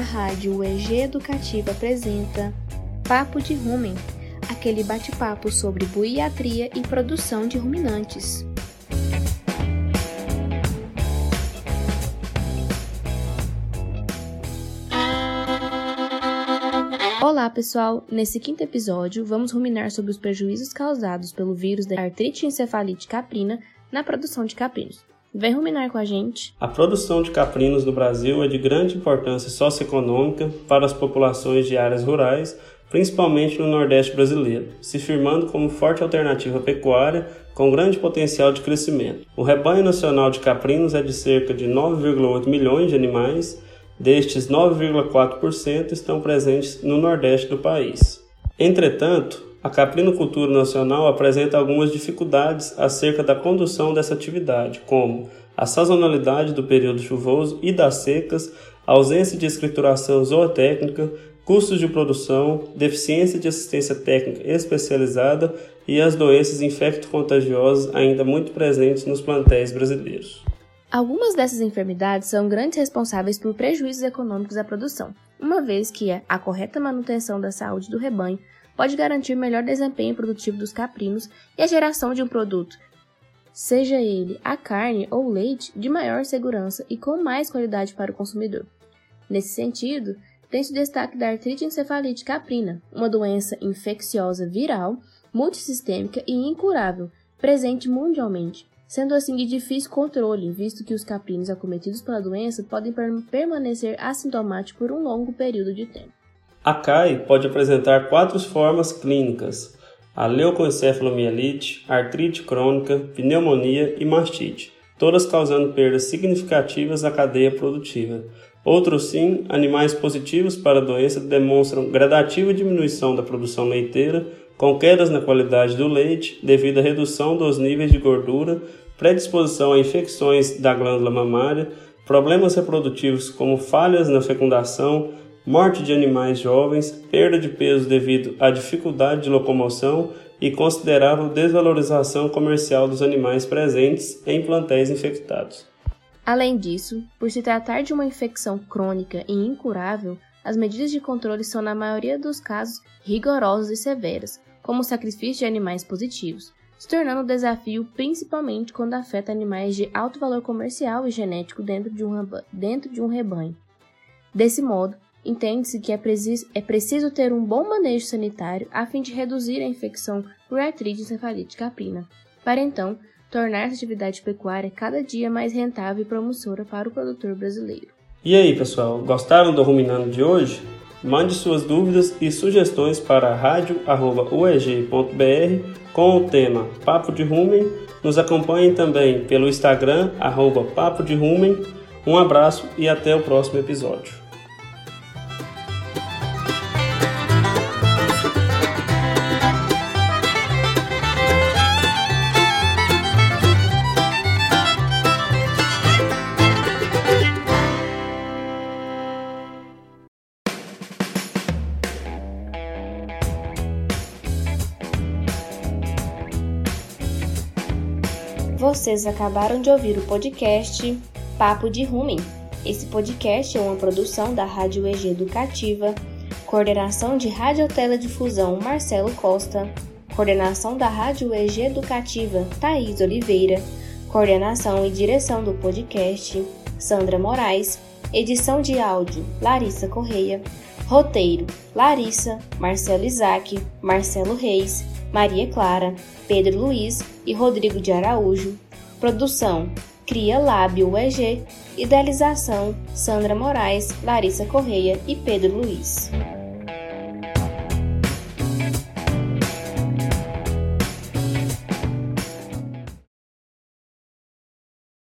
rádio UEG Educativa apresenta Papo de Rumen, aquele bate-papo sobre buiatria e produção de ruminantes. Olá pessoal, nesse quinto episódio vamos ruminar sobre os prejuízos causados pelo vírus da artrite encefalite caprina na produção de caprinos. Vem ruminar com a gente. A produção de caprinos no Brasil é de grande importância socioeconômica para as populações de áreas rurais, principalmente no Nordeste brasileiro, se firmando como forte alternativa pecuária com grande potencial de crescimento. O rebanho nacional de caprinos é de cerca de 9,8 milhões de animais, destes 9,4% estão presentes no Nordeste do país. Entretanto, a caprinocultura nacional apresenta algumas dificuldades acerca da condução dessa atividade, como a sazonalidade do período chuvoso e das secas, ausência de escrituração zootécnica, custos de produção, deficiência de assistência técnica especializada e as doenças infecto-contagiosas ainda muito presentes nos plantéis brasileiros. Algumas dessas enfermidades são grandes responsáveis por prejuízos econômicos à produção, uma vez que a correta manutenção da saúde do rebanho pode garantir melhor desempenho produtivo dos caprinos e a geração de um produto, seja ele a carne ou o leite, de maior segurança e com mais qualidade para o consumidor. Nesse sentido, tem-se destaque da artrite encefalite caprina, uma doença infecciosa viral, multissistêmica e incurável, presente mundialmente, sendo assim de difícil controle, visto que os caprinos acometidos pela doença podem permanecer assintomáticos por um longo período de tempo. A CAI pode apresentar quatro formas clínicas: a leucoencefalomielite, artrite crônica, pneumonia e mastite, todas causando perdas significativas à cadeia produtiva. Outros sim, animais positivos para a doença demonstram gradativa diminuição da produção leiteira, com quedas na qualidade do leite devido à redução dos níveis de gordura, predisposição a infecções da glândula mamária, problemas reprodutivos como falhas na fecundação, morte de animais jovens, perda de peso devido à dificuldade de locomoção e considerável desvalorização comercial dos animais presentes em plantéis infectados. Além disso, por se tratar de uma infecção crônica e incurável, as medidas de controle são, na maioria dos casos, rigorosas e severas, como o sacrifício de animais positivos, se tornando um desafio principalmente quando afeta animais de alto valor comercial e genético dentro de um, dentro de um rebanho. Desse modo, entende-se que é preciso, é preciso ter um bom manejo sanitário a fim de reduzir a infecção por artrite encefalite caprina, para então tornar essa atividade pecuária cada dia mais rentável e promissora para o produtor brasileiro. E aí, pessoal, gostaram do Ruminando de hoje? Mande suas dúvidas e sugestões para radio.ueg.br com o tema Papo de Rumen. Nos acompanhem também pelo Instagram, arroba Papo de Rumen. Um abraço e até o próximo episódio. Vocês acabaram de ouvir o podcast Papo de Rumen. Esse podcast é uma produção da Rádio EG Educativa, coordenação de Radioteledifusão Marcelo Costa, coordenação da Rádio EG Educativa Thaís Oliveira, coordenação e direção do podcast Sandra Moraes, edição de áudio Larissa Correia, roteiro Larissa, Marcelo Isaac, Marcelo Reis, Maria Clara, Pedro Luiz e Rodrigo de Araújo. Produção: Cria Lábio UEG. Idealização: Sandra Moraes, Larissa Correia e Pedro Luiz.